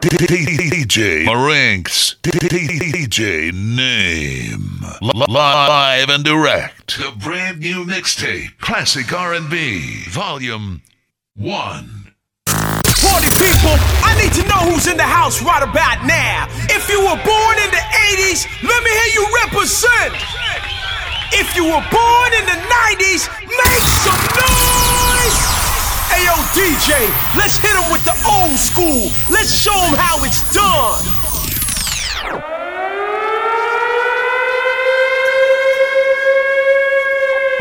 DJ Marinks. DJ Name. Live and direct. The brand new mixtape. Classic R&B. Volume 1. Party people, I need to know who's in the house right about now. If you were born in the 80s, let me hear you represent. If you were born in the 90s, make some noise. Ayo, DJ, let's hit him with the old school. Let's show him how it's done.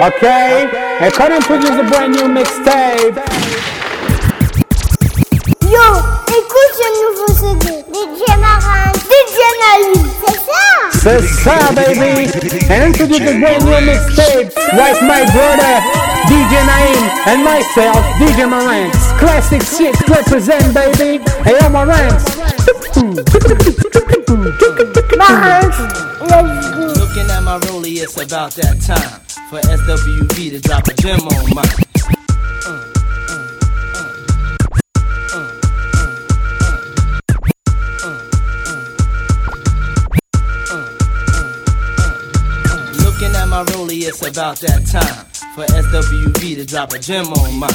Okay, and cut and produce a brand new mixtape. Yo, écoute ce nouveau CD. DJ Maran, DJ Naïm, c'est ça? C'est ça, baby. And introduce a brand new mixtape. Like my brother, DJ Naim, and myself, DJ Maranks. Classic shit represent, baby. Hey, yo, Maranks. Maranks, let's go. Looking at my rollie, it's about that time for SWV to drop a gem on mine. At it's about that time for SWV to drop a gem on mine.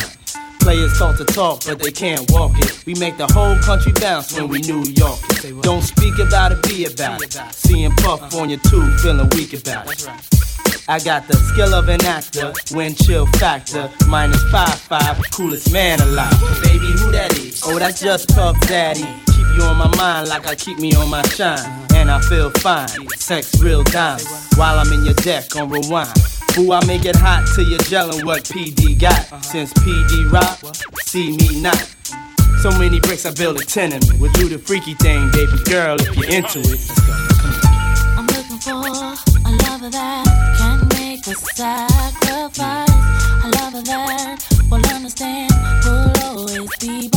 Players talk to talk, but they can't walk it. We make the whole country bounce when we New York it. Don't speak about it, be about it. Seeing Puff on your tube, feeling weak about it. I got the skill of an actor, wind chill factor, minus five five, coolest man alive. Baby, who that is? Oh, that's just Puff Daddy. Keep you on my mind like I keep me on my shine, and I feel fine. Sex real dimes while I'm in your deck on rewind. Ooh, I make it hot till you're gelling what PD got. Since PD rock, see me not. So many bricks I build a tenement. We'll do the freaky thing, baby girl, if you're into it. I'm looking for a lover that sacrifice. A lover that will understand, will always be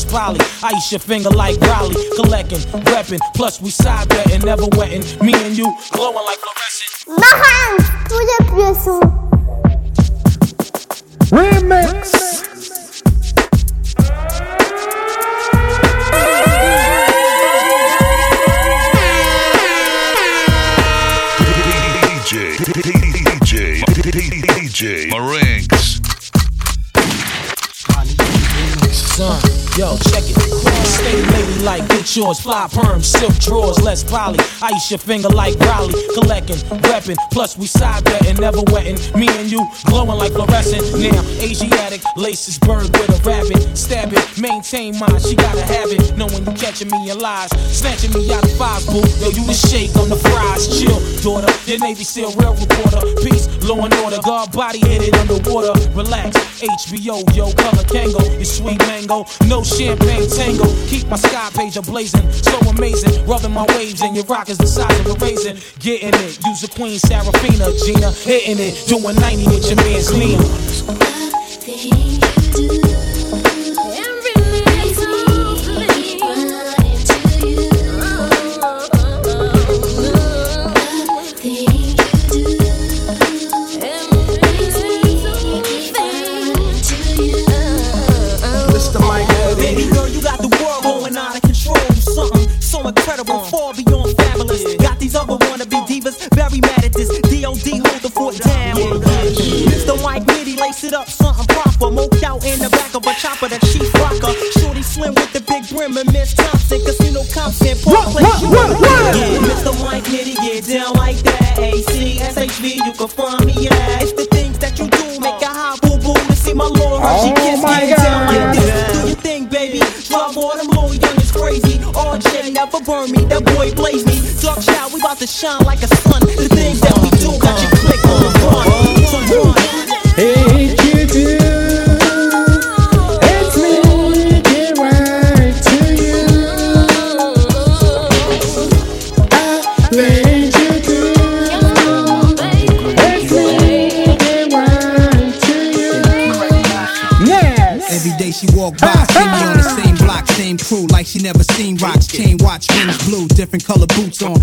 that's probably ice your finger like Raleigh, collecting, repping. Plus we side betting, never wetting. Me and you glowing like fluorescent. Behind, bu da yapıyorsun? shorts, fly perms, silk drawers, less poly. Ice your finger like Raleigh. collecting, weapon. Plus we side betting, never wetting. Me and you glowing like fluorescent. Now Asiatic laces burned with a rabbit, stab it, maintain mine. She gotta have it, knowing you catching me in lies, snatching me out of five boo. Yo, you the shake on the fries, chill, daughter. Your Navy SEAL real reporter, peace, law and order. Guard body headed underwater, relax. HBO, yo, color Tango, your sweet mango, no champagne tango. Keep my sky page ablaze blazing, so amazing. Rubbing my waves and your rock is the size of a raisin. Getting it, use a queen, Serafina, Gina, hitting it, doing 90 with your man's lean. Do. The big different color boots on.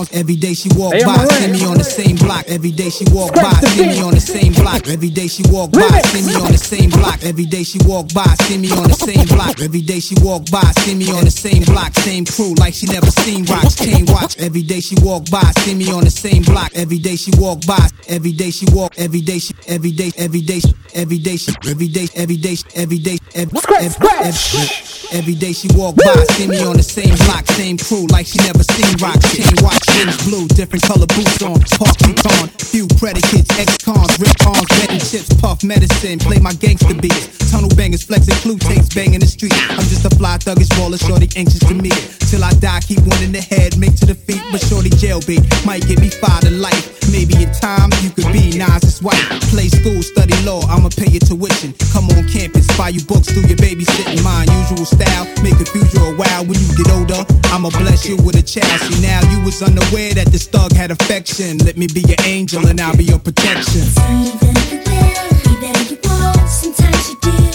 Ons. Every day she walk Hey, by, see me on the same block. Every day she walk Scratch by, see me on the same block. Every day she walk by, see me on the same block. Every day she walk by, see me on the same block. Every day she walk by, see me on the same block, same crew, like she never seen rocks. Chain watch, every day she walk by, see me on the same block. Every day she walk by, every day she walk, every day she, every day, every day, she- every day she, every day, every day, she- every day, every, every, every, every day she walk by, see me on the same block, same crew, like she never seen rocks. Chain watch, rims blue, different color boots on. Park on. few predicates, ex-cons, rip ons, betting chips, puff medicine, play my gangster beats. Tunnel bangers, flexing clue tapes, banging the street. I'm just a fly thuggish baller, shorty anxious to meet. Till I die, keep one in the head, make to the feet, but shorty jailbait might get me fired to life. Maybe in time you could be Nas's wife. Play school, study law, I'ma pay your tuition. Come on campus, buy you books, do your babysitting. My unusual style, make a future a while. When you get older, I'ma bless you with a child. See now you was unaware that this thug had affection. Let me be your angel and I'll be your protection. Sometimes you do,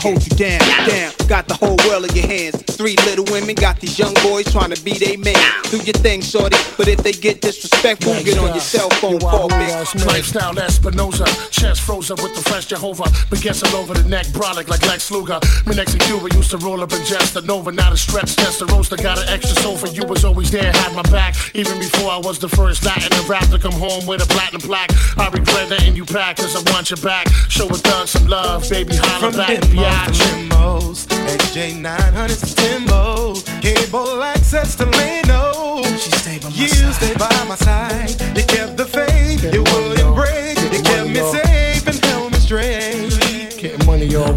hold you down, down. Got the whole world in your hands. Three little women got these young boys trying to be they man. Do your thing, shorty. But if they get disrespectful, get on your cell phone, call me. Lifestyle Espinosa, chest frozen with the French Jehovah. Baguettes all over the neck, brolic like Lex Luger. Me next to Cuba used to roll up and just the Nova, not a stretch, just the roaster. Got an extra sofa, you was always there, had my back. Even before I was the first Latin to rap to come home with a platinum plaque. I regret letting you back, cause I want you back. Show a thug some love, baby, holla From back, Denmark to biatch. Limos, XJ900 Timbo, cable access to Leno. She stayed by my you side. stayed by my side. You kept the faith, you wouldn't break. You kept me safe and held me straight. Getting money or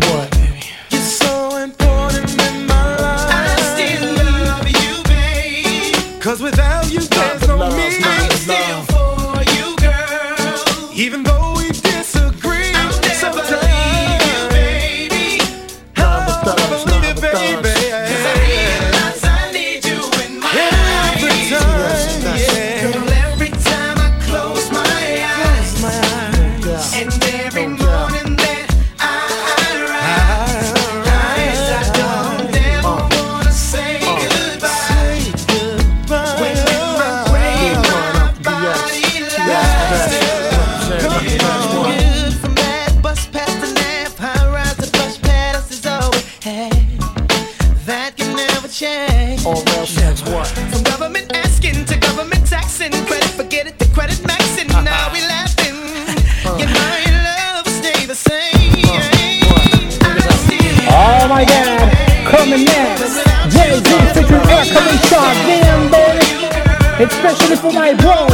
Especially for my bro.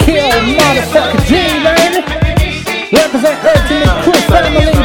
Kill motherfucker G, baby. Represent Ultimate Crew family,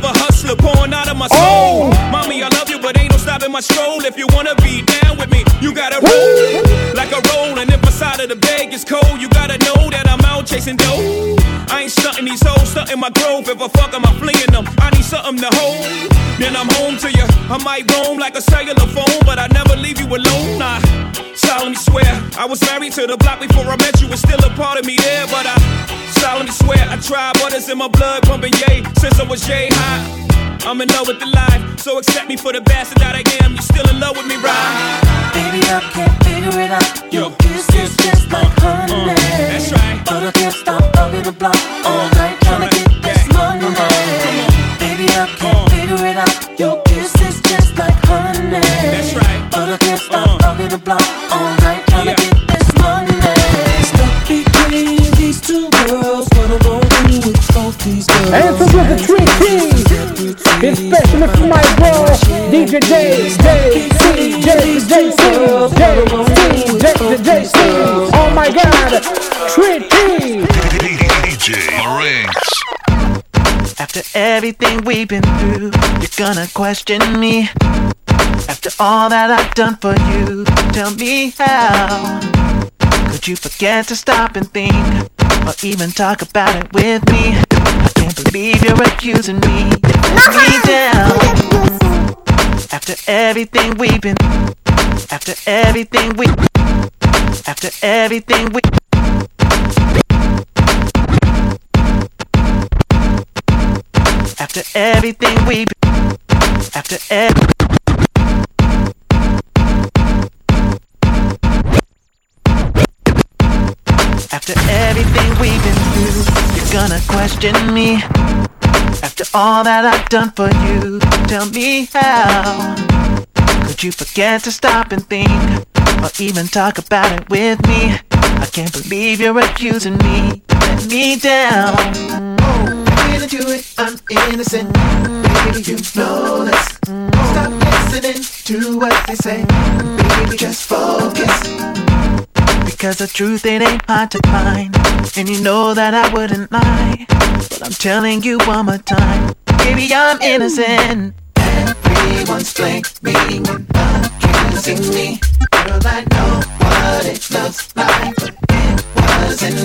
of a hustler pouring out of my soul. Oh! Mommy, I love you, but ain't no stopping my stroll. If you wanna be down with me, you gotta roll like a roll. And if my side of the bag is cold, you gotta know that I'm out chasing dough. I ain't stunting these hoes, stunting my growth. If I fuck 'em, I'm flinging them. I need something to hold. Then I'm home to you. I might roam like a cellular phone, but I never leave you alone. Nah, solemnly swear I was married to the block before I met you. Was still a part of me there, but I solemnly swear I tried, but it's in my blood pumping yay since I was yay high. I'm in love with the life, so accept me for the bastard that I am. You still in love with me, right? Baby, I can't figure it out. Your kiss is just like honey. That's right. But I can't stop bugging the block all Especially for my bro, DJ J, J, C, J, J, C, J, C, J, J, C. Oh my god, three. DJ Marinks. After everything we've been through, you're gonna question me. After all that I've done for you, tell me how could you forget to stop and think, or even talk about it with me? I can't believe you're accusing me, me down. After everything we've been, after everything we, after everything we. After everything we've been, after every. After everything we've been through, you're gonna question me. After all that I've done for you, tell me how could you forget to stop and think, or even talk about it with me? I can't believe you're accusing me, let me down. Oh, when I do it, I'm innocent. Baby, you know this. Stop listening to what they say. Baby, just focus. Because the truth it ain't hard to find. And you know that I wouldn't lie. But I'm telling you one more time. Baby, I'm innocent. Everyone's blaming accusing me. Girl, I know what it looks like,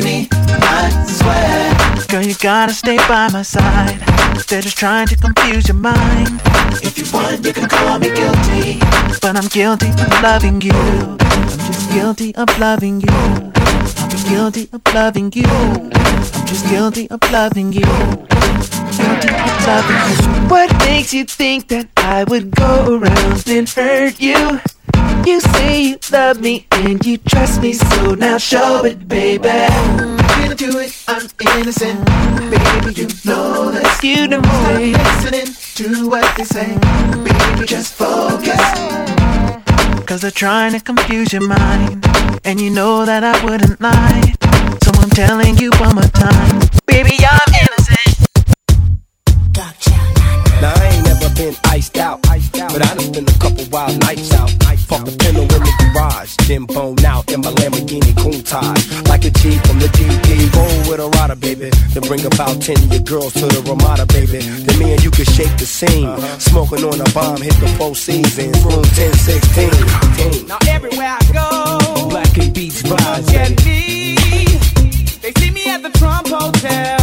me. I swear. Girl, you gotta stay by my side They're just trying to confuse your mind If you want, you can call me guilty. But I'm guilty of loving you I'm just guilty of loving you I'm just guilty of loving you I'm just guilty of loving you Guilty of loving you What makes you think that I would go around and hurt you? You say you love me and you trust me So now show it, baby When I do it, I'm innocent. Baby, you know this. You know Stop me listening to what they say. Baby, just focus. Cause they're trying to confuse your mind And you know that I wouldn't lie So I'm telling you one more time Baby, I'm innocent Now I ain't never been iced out. But I done spent a couple wild nights out. Fuck a pillow in the garage. then bone out in my Lamborghini Countach. Like a G from the GP. Roll with a rider, baby. Then bring about 10 of your girls to the Ramada, baby. Then me and you can shake the scene. Smoking on a bomb, hit the four seasons. Room 1016. 10. Now everywhere I go. Black and beach vibes. Look at me. They see me at the Trump Hotel.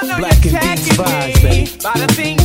Black and Beats vibes, baby.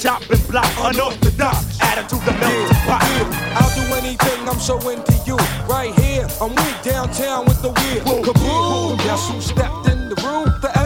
chop and block, unorthodox attitude to melt yeah, pot. Yeah. I'll do anything, I'm so into you. Right here, I'm weak downtown with the wheel. Kaboom! Guess who stepped in the room? The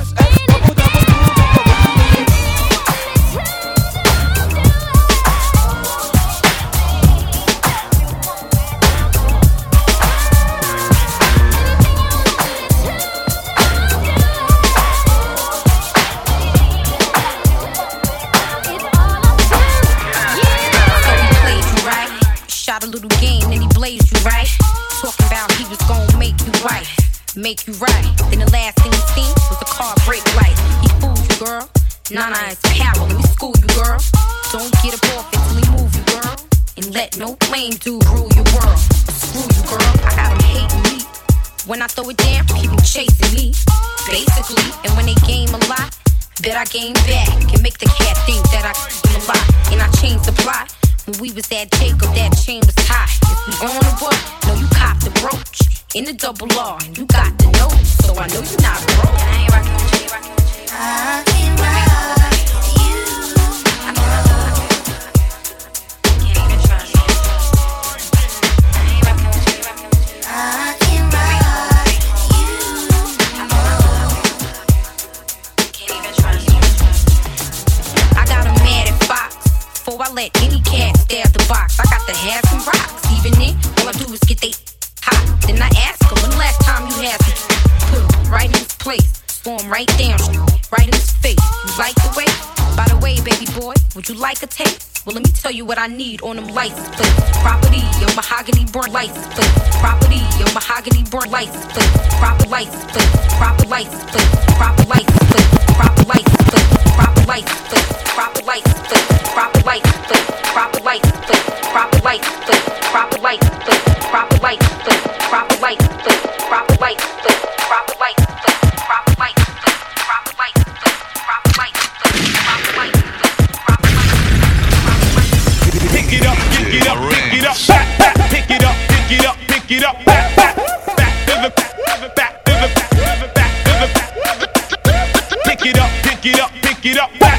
double R. You got the notes, so I know you what I need on them license plates. Property, your mahogany burn license plates. Property, your mahogany burn license plates. Proper license plates. Proper license plates. Proper license plates. Proper license plates. Proper license plates. Proper license plates. Proper license plates. Proper license plates. Proper license plates. Proper license plates. Proper license plates. Proper license plates. it up, pick it up, back, back, back to the back, back to the back, back to the back. Pick it up, pick it up, pick it up. Back.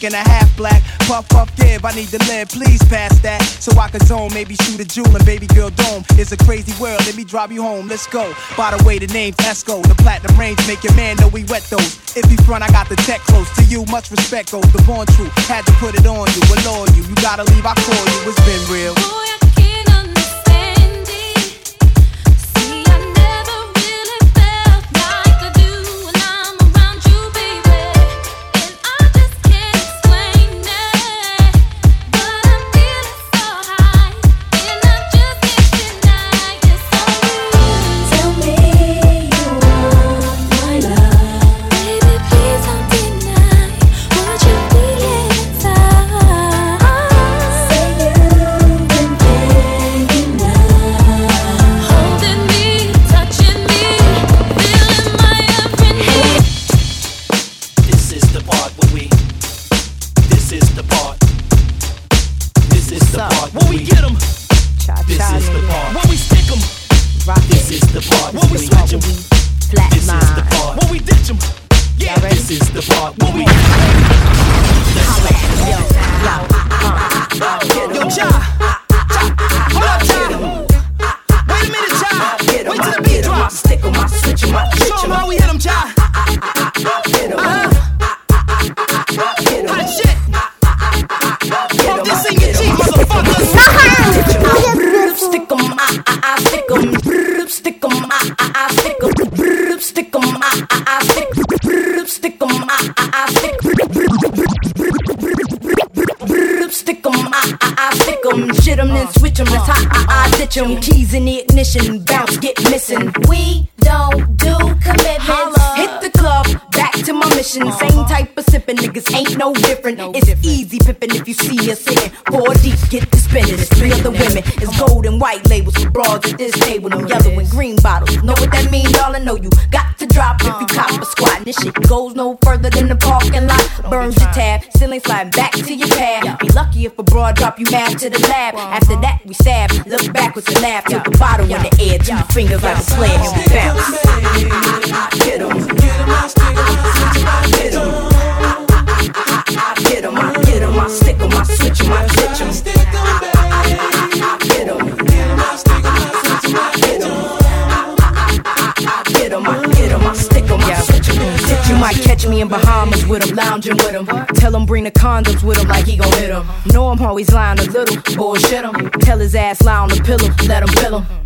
chick and a half black. Puff, puff, give, I need to live, please pass that. So I can zone, maybe shoot a jewel and baby girl dome. It's a crazy world, let me drive you home, let's go. By the way, the name's Esco, the platinum range, make your man know we wet those. If he front, I got the tech close. To you, much respect go. the born true. Had to put it on you, alone you. You gotta leave, I call you, it's been real. Always lying a little, bullshit him. Tell his ass lie on the pillow, let him pill him.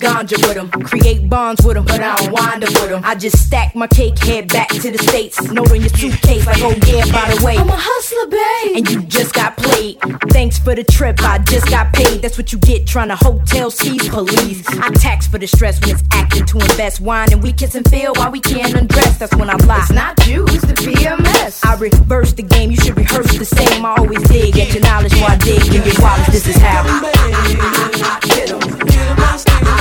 Pop dom with him and roll his ganja with him. Create bonds with him, but I don't wind up with him. I just stack my cake, head back to the States. Note on your suitcase, like, oh yeah, by the way. I'm a hustler, babe. And you just got played. Thanks for the trip, I just got paid. That's what you get trying to hotel seize police. I tax for the stress when it's acting to invest. Wine and we kiss and feel while we can't undress. That's when I lie. It's not you, it's the PMS. I reverse the game, you should rehearse the same. I always dig at your knowledge while I dig in your wallets. This is how I get 'em. Coming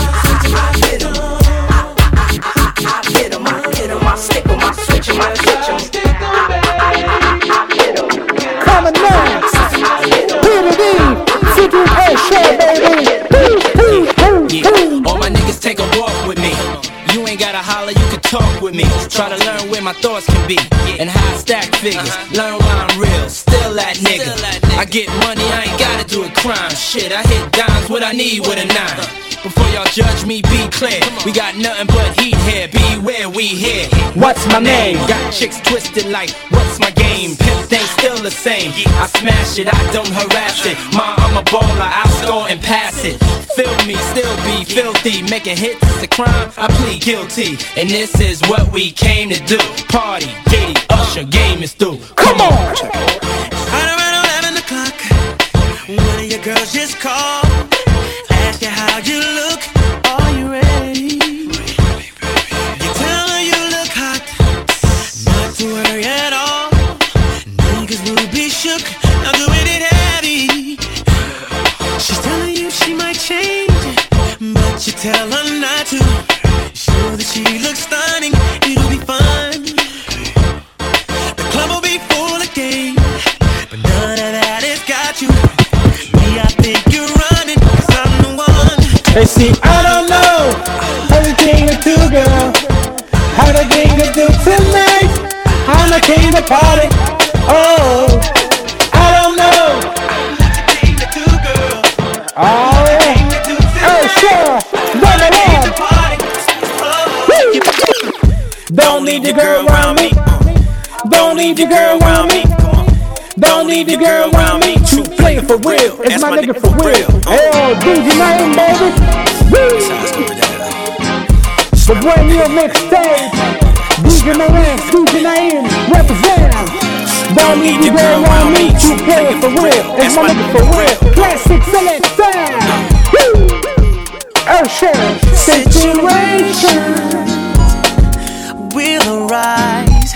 with me. Try to learn where my thoughts can be and how I stack figures. Uh-huh. Learn why I'm real, still that nigga. I get money, I ain't gotta do a crime. Shit, I hit dimes, what I need with a nine. Before y'all judge me, be clear. We got nothing but heat here. Beware, we here. What's my name? Got chicks twisted like, what's my game? Pimp thing still the same. I smash it, I don't harass it. Ma, I'm a baller, I score and pass it. Feel me, still be filthy. Making hits is a crime, I plead guilty. And this is what we came to do. Party, giddy, usher, game is through. Come on! Right around 11 o'clock, one of your girls just called. Tell her not to. Show that she looks stunning. It'll be fun. The club will be full again. But none of that has got you. Me, I think you're running. Cause I'm the one. They see, I don't know king to do, girl. How the king to do tonight. I'm the king of party. Oh, Don't leave uh. your girl around me. Don't leave your girl around me. Don't leave your girl around me. True player for real. It's my nigga for real. Hey, oh, DJ Naim, baby. Woo. The brand new mixtape. DJ Moran, DJ Naim, represent. Don't leave your girl around me. True player for real. It's my nigga for real. Classic selection. Uh. Woo. Usher, situation. Will arise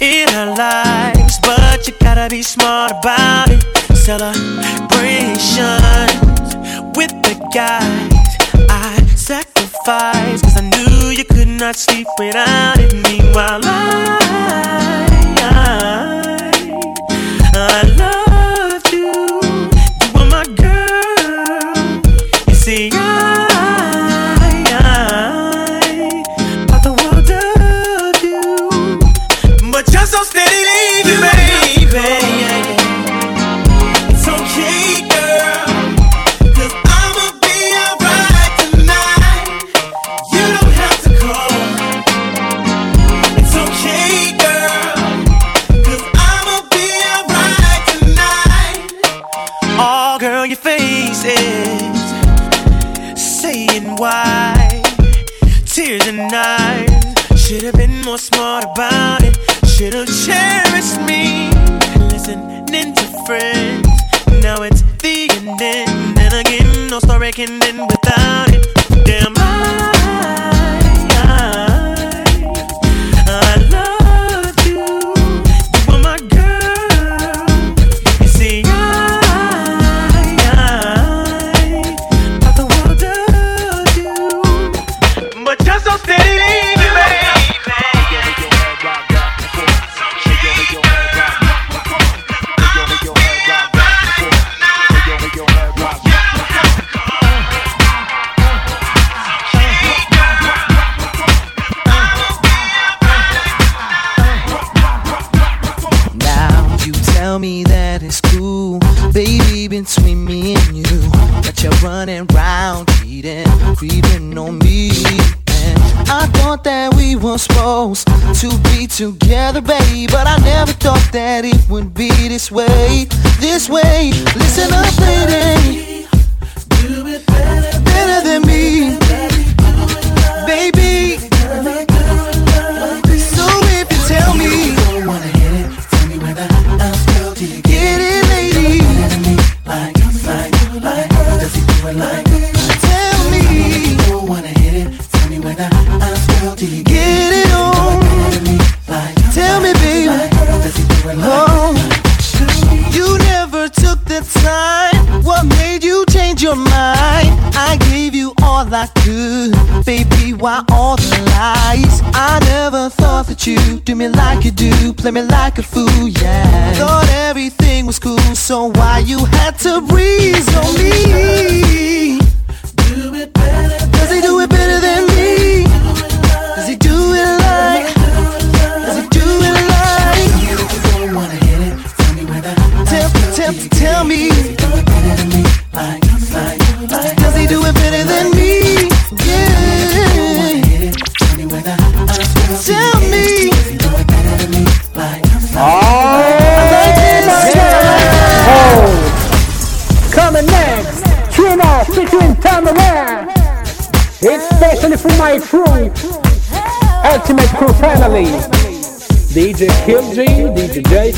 in our lives, but you gotta be smart about it. Celebrations with the guys I sacrificed, cause I knew you could not sleep without it. Meanwhile, I, せない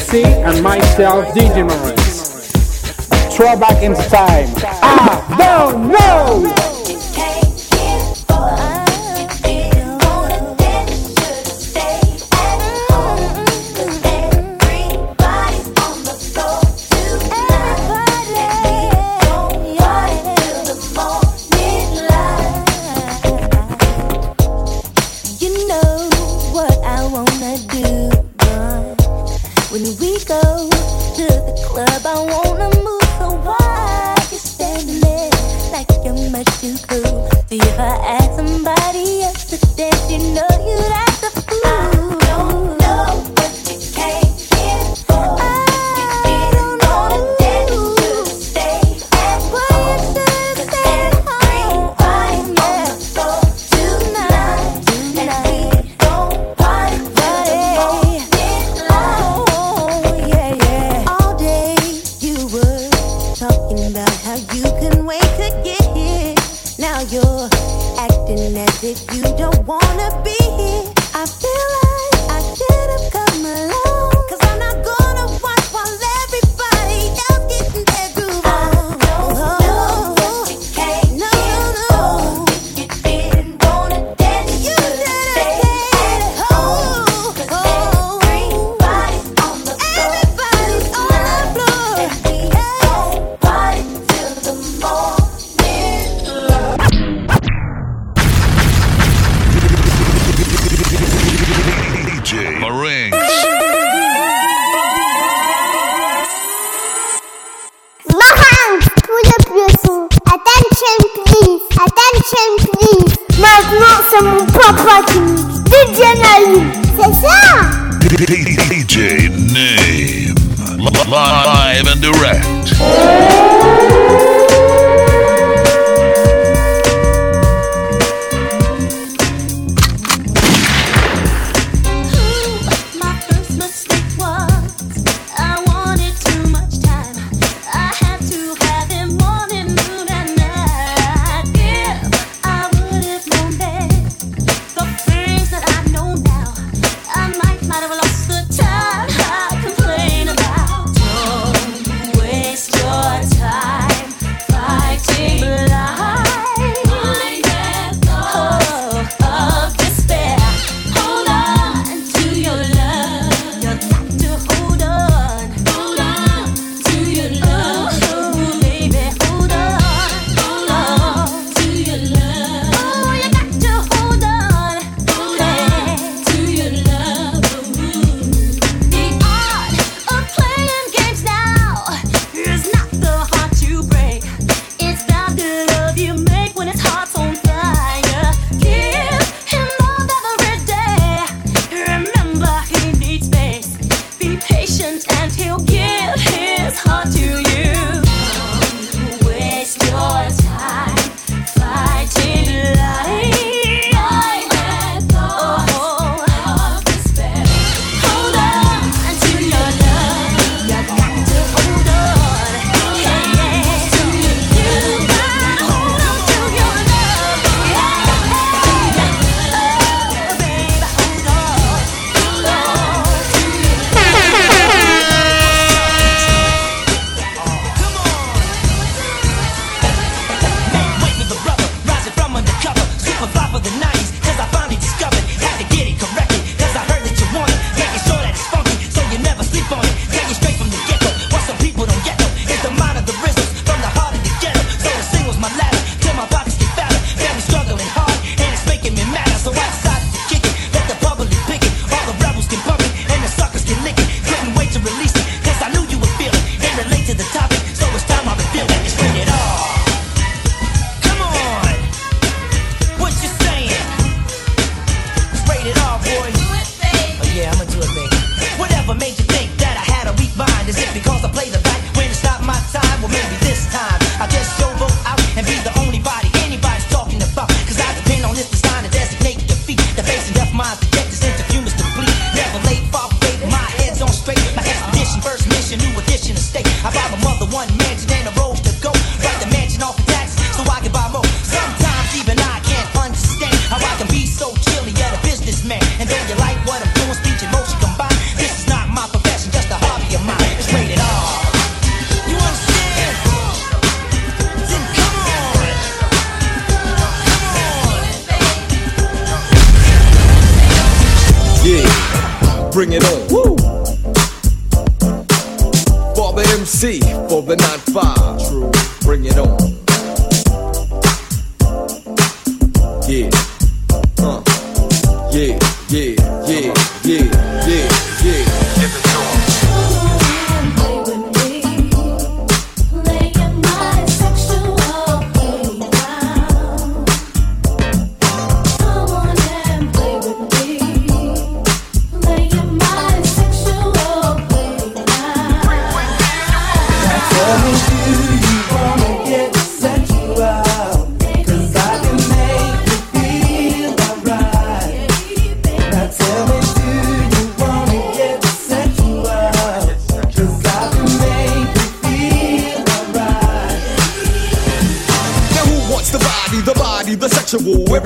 MC and myself, DJ Morris. Throw back into time. I don't know!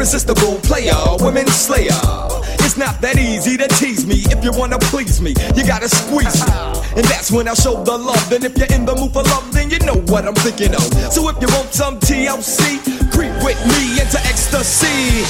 Irresistible player, women slayer? It's not that easy to tease me. If you wanna please me, you gotta squeeze me. And that's when I'll show the love. And if you're in the mood for love, then you know what I'm thinking of. So if you want some TLC, creep with me into ecstasy.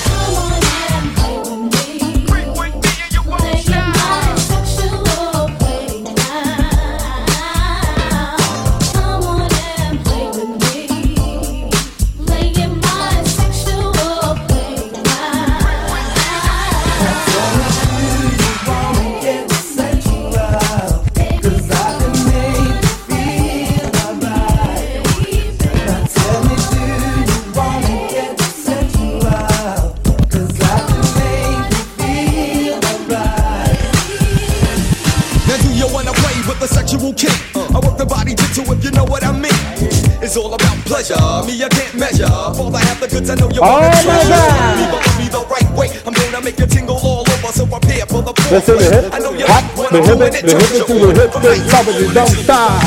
Me, I can't measure. For the have the goods, I know you Oh my. God. Me, but me the right way. I'm gonna make you tingle all over, so prepare for the Let's do the hip. I know you Hop, like when the I'm hip, doing it, it. the hip, it Turn to your the hip, then night top of the dump night. style.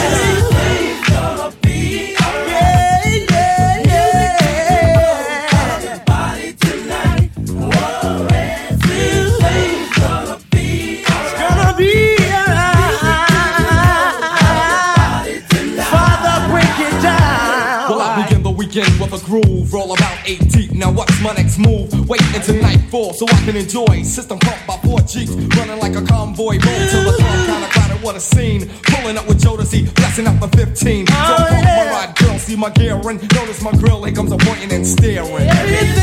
Gonna nightfall so I can enjoy. System pumped by four jeeps, running like a convoy. Roll till the song kinda crowded, what a scene. Pulling up with Jodeci, blasting out the 15. Don't pump my ride, girl, see my gear and notice my grill. Here comes a pointing and staring. Yeah.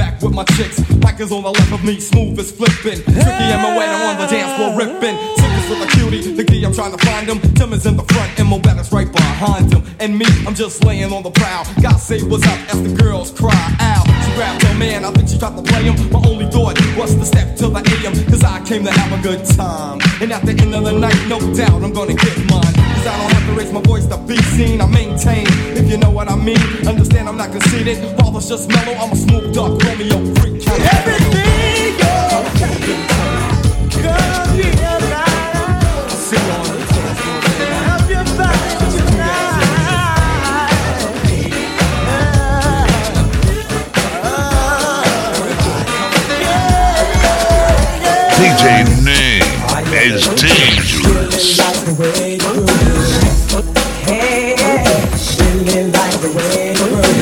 Back with my chicks. Is on the left of me, smooth as flipping. Tricky and Moana on the dance floor ripping. With a cutie, the key I'm trying to find him. Tim is in the front and Mobetta's right behind him. And me, I'm just laying on the prowl. God say what's up as the girls cry out. She grabbed her man, I think she tried to play him. My only thought was to step to the AM, cause I came to have a good time. And at the end of the night, no doubt I'm gonna get mine. Cause I don't have to raise my voice to be seen. I maintain, if you know what I mean. Understand I'm not conceited. Father's just mellow, I'm a smooth duck, Romeo freak. Everything DJ Naim is dangerous. Alright,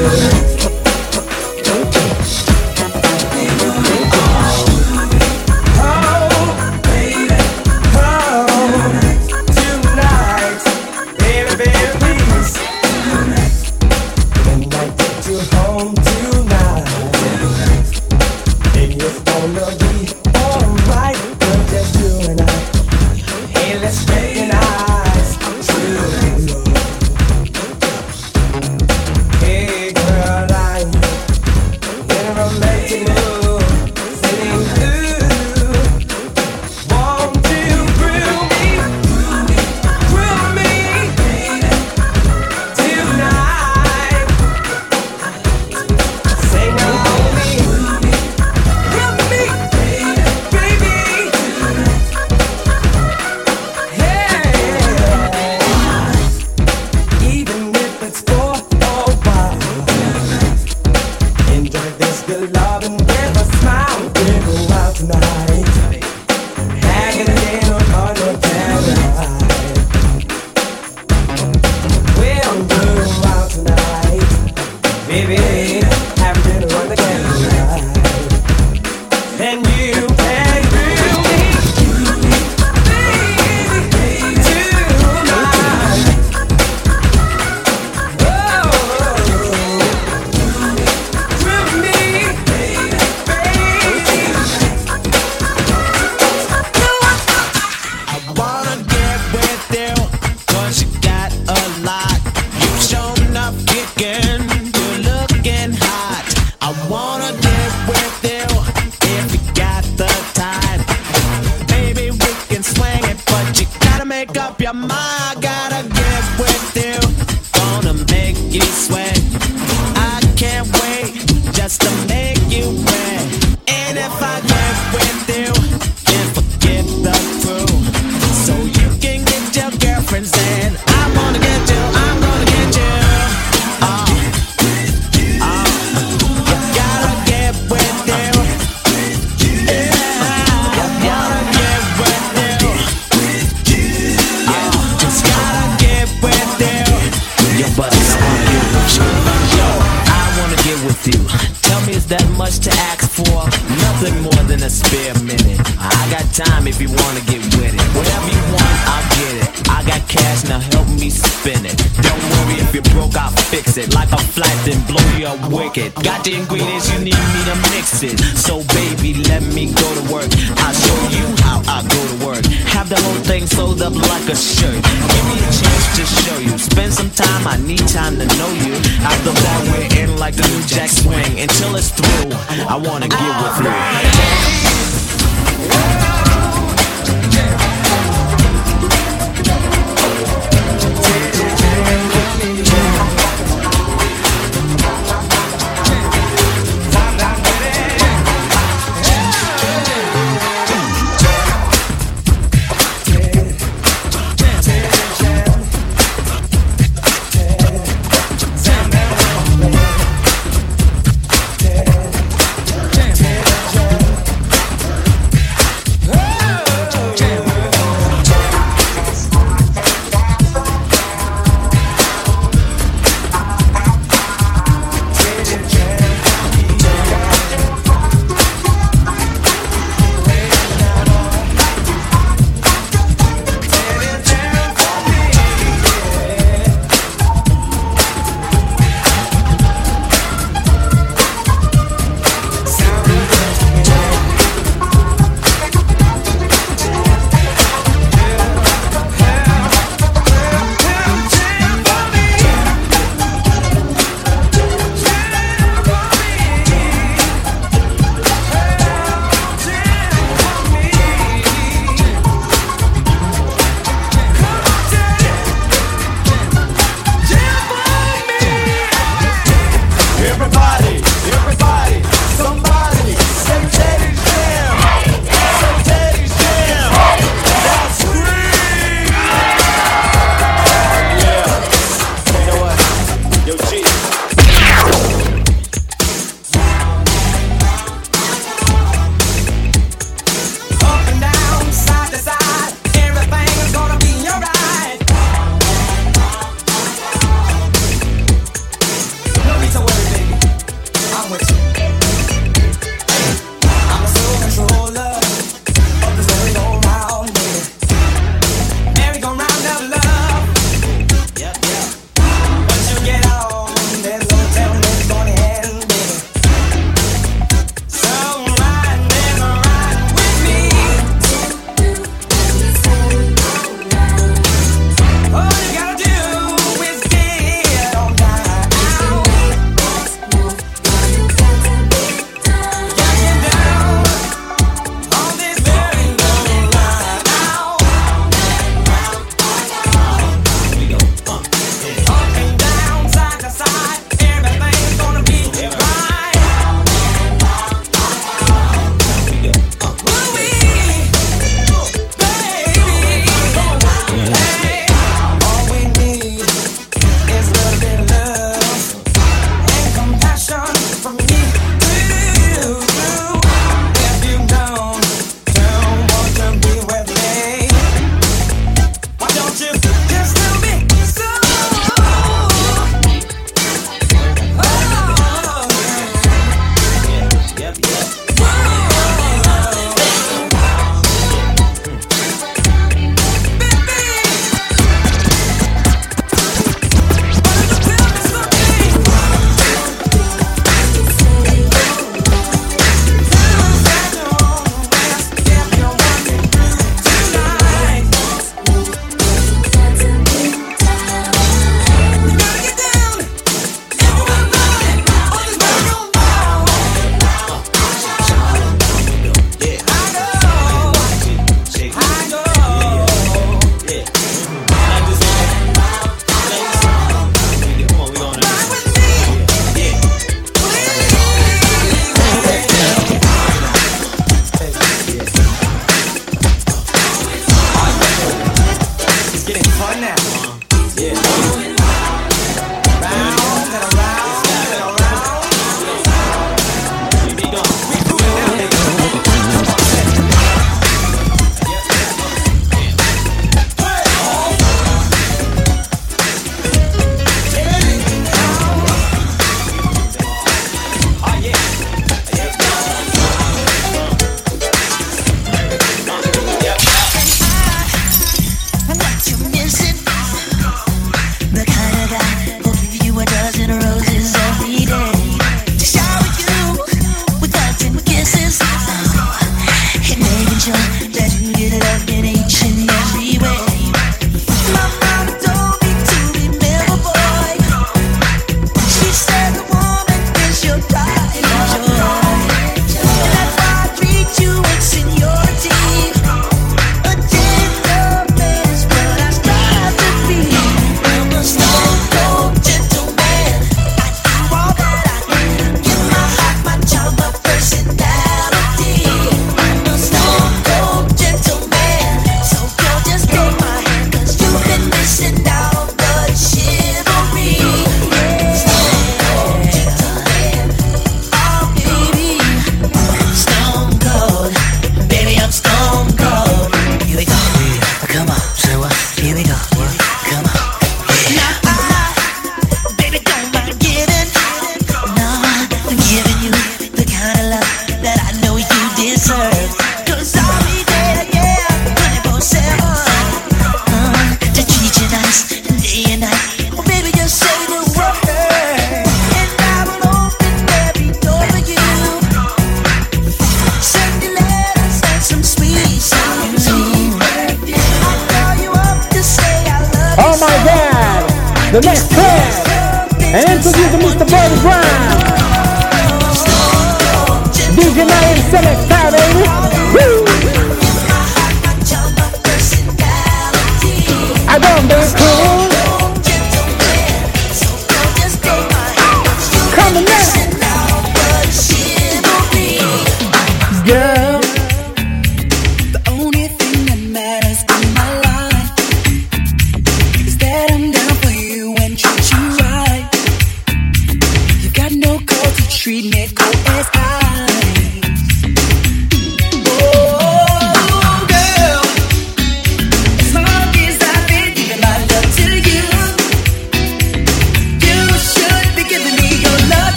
just you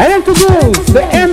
I have to do the end.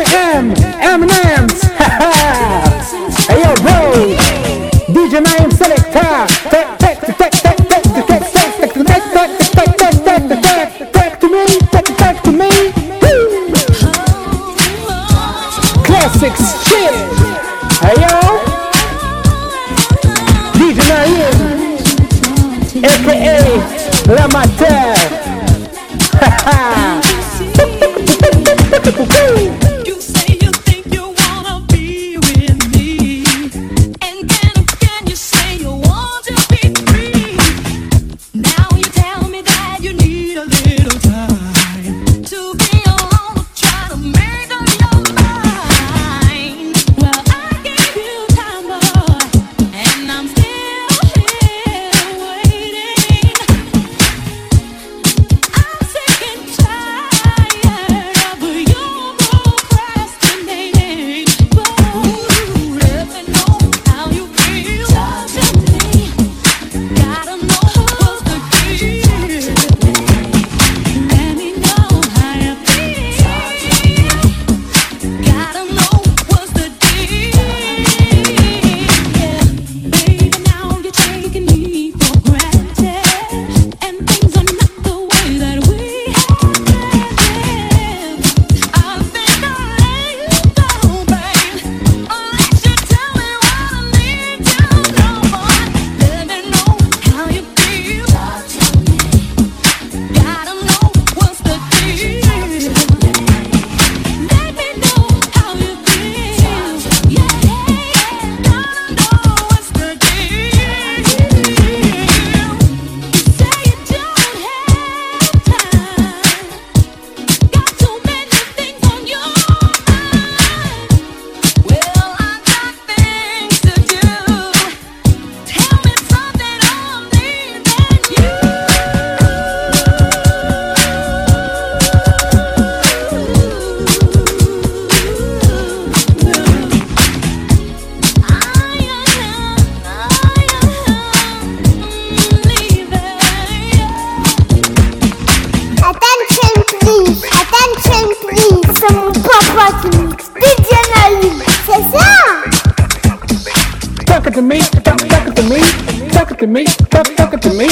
to me, talk, talking to me,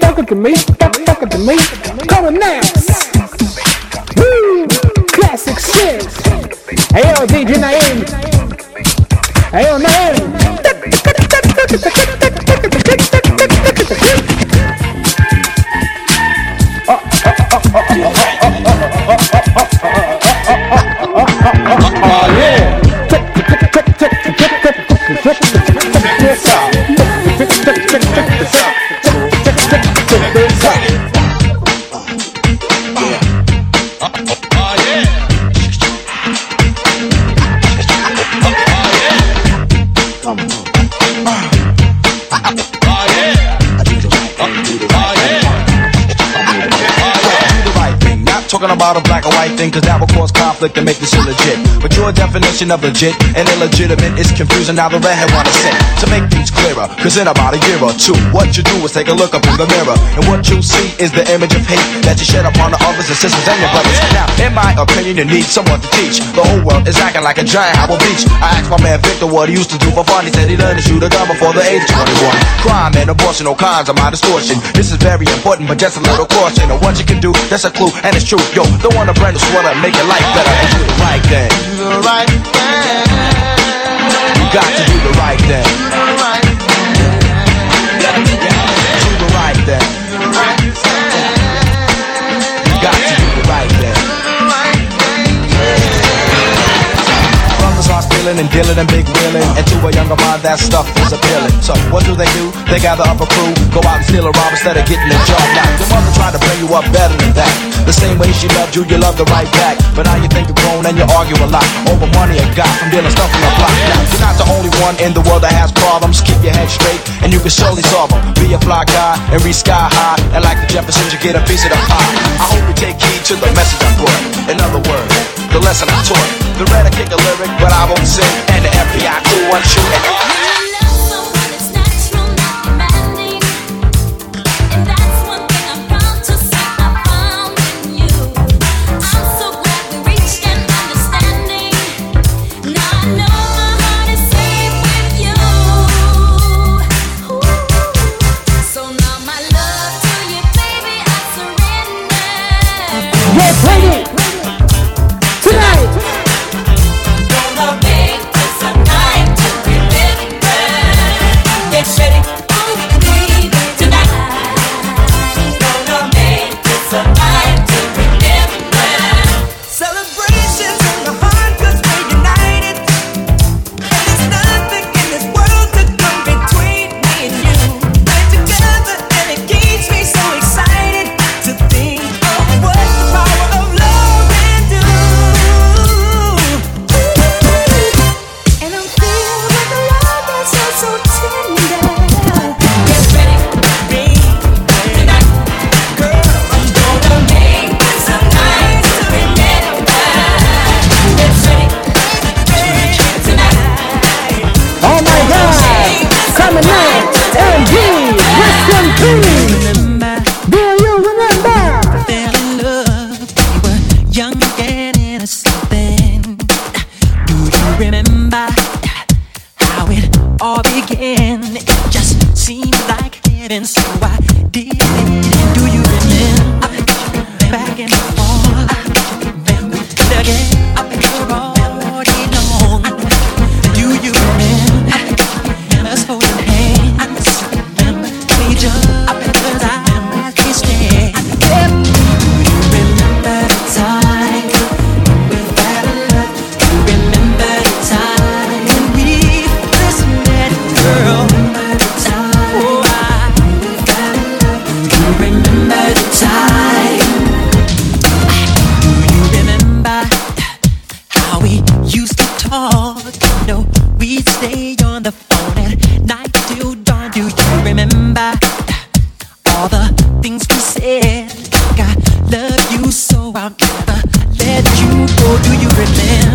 talking to me, talking to me, coming now. Woo! Classic shit. Hey yo, DJ Naim. Hey yo, Naim. Oh, yeah. A black cause that will cause conflict and make this illegit. But your definition of legit and illegitimate is confusing. Now the redhead wanna say to make things clearer, cause in about a year or two, what you do is take a look up in the mirror, and what you see is the image of hate that you shed upon the others and sisters and your brothers. Now, in my opinion, you need someone to teach. The whole world is acting like a giant Howard Beach. I asked my man Victor what he used to do for fun. He said he learned to shoot a gun before the age of 21. Crime and abortion, all kinds of my distortion. This is very important, but just a little caution. And what you can do, that's a clue, and it's true. Yo, don't want a brand new sweater, make your life better, and do the right thing. Do the right thing. You got to do the right thing. And dealing and big wheeling. And to a younger mind, that stuff is appealing. So what do they do? They gather up a crew, go out and steal a rob instead of getting a job. Now, your mother tried to bring you up better than that. The same way she loved you, you love the right back. But now you think you're grown and you argue a lot over money and got from dealing stuff from the block. Now, you're not the only one in the world that has problems. Keep your head straight and you can surely solve them. Be a fly guy and reach sky high. And like the Jeffersons, you get a piece of the pie. I hope you take heed to the message I brought. In other words, the lesson I taught. The red kick a lyric, but I won't sing. And the FBI crew wants you. I'll never let you go. Do you remember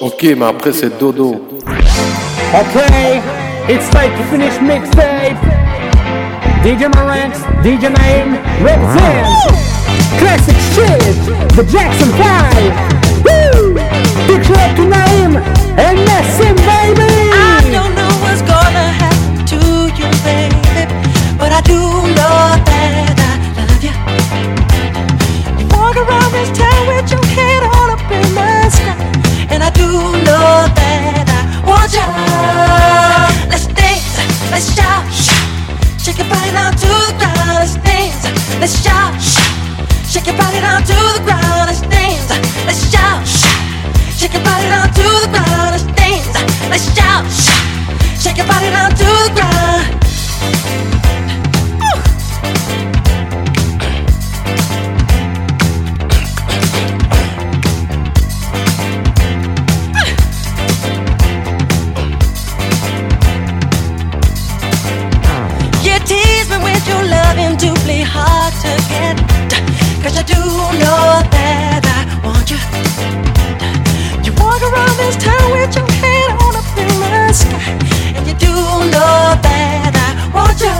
Ok, mais après c'est dodo. Okay, it's time to finish mixtape. DJ Marantz, DJ Naim, represent. Classic shit, the Jackson 5. Woo! Picture up to Naim and Nassim, baby. Let's shout, shake your body down to the ground. Let's dance, let's shout, shake your body down to the ground. Let's dance, let's shout, shake your body down to the ground. Let's dance, let's shout, shake your body down to the ground. I do know that I want you. You walk around this town with your head on. And you do know that I want you.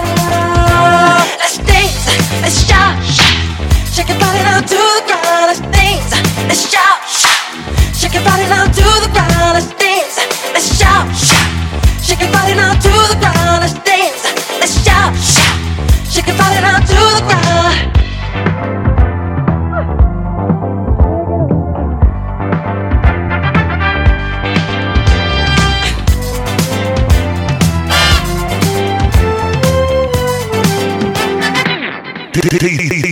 Let's dance, let's shout, shake your body down to the ground. Let's dance, let's shout, shake your body down to the ground. Let's dance, let's shout, shake your body to the ground.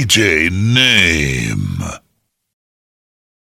DJ Naim.